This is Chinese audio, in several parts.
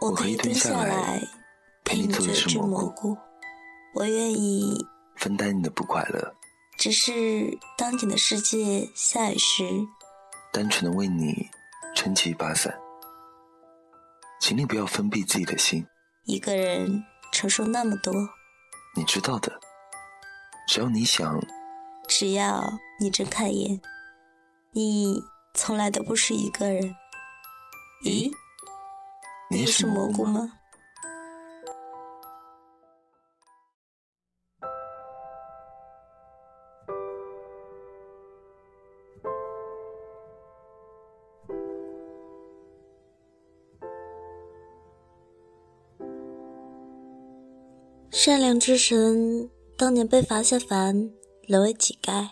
我可以蹲下来陪你做一只蘑菇，我愿意分担你的不快乐。只是当你的世界下雨时，单纯的为你撑起一把伞。请你不要封闭自己的心，一个人承受那么多，你知道的。只要你想，只要你睁开眼，你从来都不是一个人。咦？你是蘑菇吗？善良之神当年被罚下凡，沦为乞丐，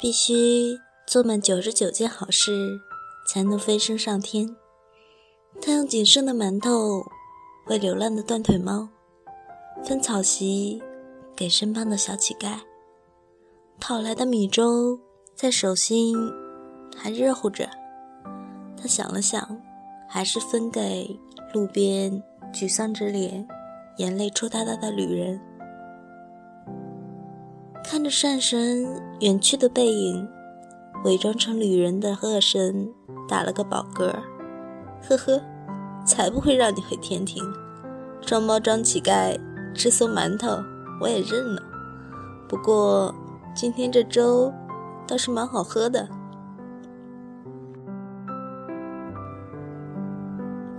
必须做满九十九件好事，才能飞升上天。他用仅剩的馒头喂流浪的断腿猫，分草席给身旁的小乞丐，讨来的米粥在手心还热乎着。他想了想，还是分给路边沮丧着脸、眼泪抽哒哒的旅人。看着善神远去的背影，伪装成旅人的恶神打了个饱嗝。呵呵，才不会让你回天庭！装猫装乞丐吃馊馒头，我也认了。不过今天这粥倒是蛮好喝的。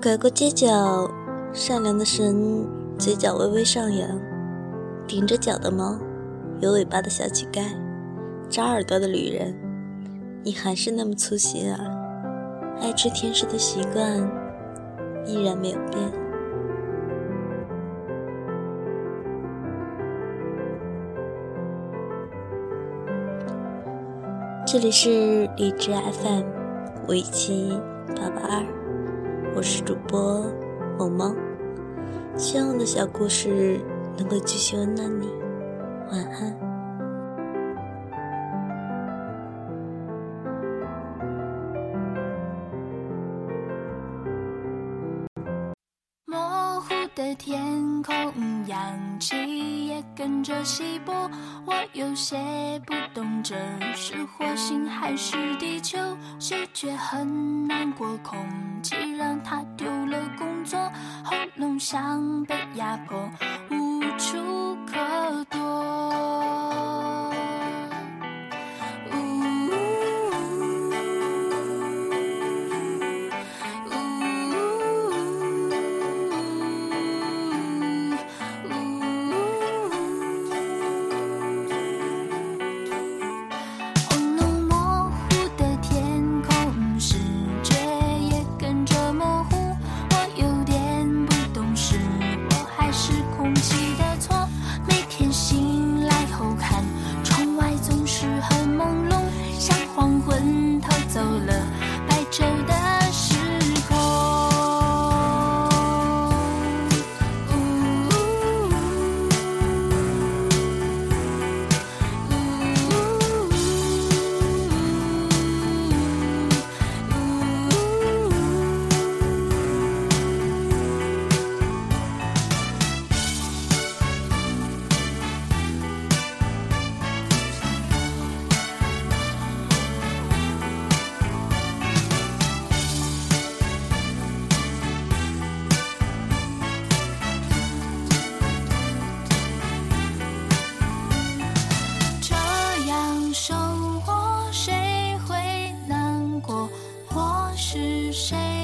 拐过街角，善良的神嘴角微微上扬，顶着脚的猫，有尾巴的小乞丐，扎耳朵的旅人，你还是那么粗心啊！爱吃甜食的习惯依然没有变。这里是荔枝 FM 五一七八八二，我是主播萌萌，希望我的小故事能够继续温暖你，晚安。的天空，氧气也跟着稀薄。我有些不懂，这是火星还是地球？嗅觉很难过，空气让他丢了工作，喉咙像被压迫，黄昏。是谁？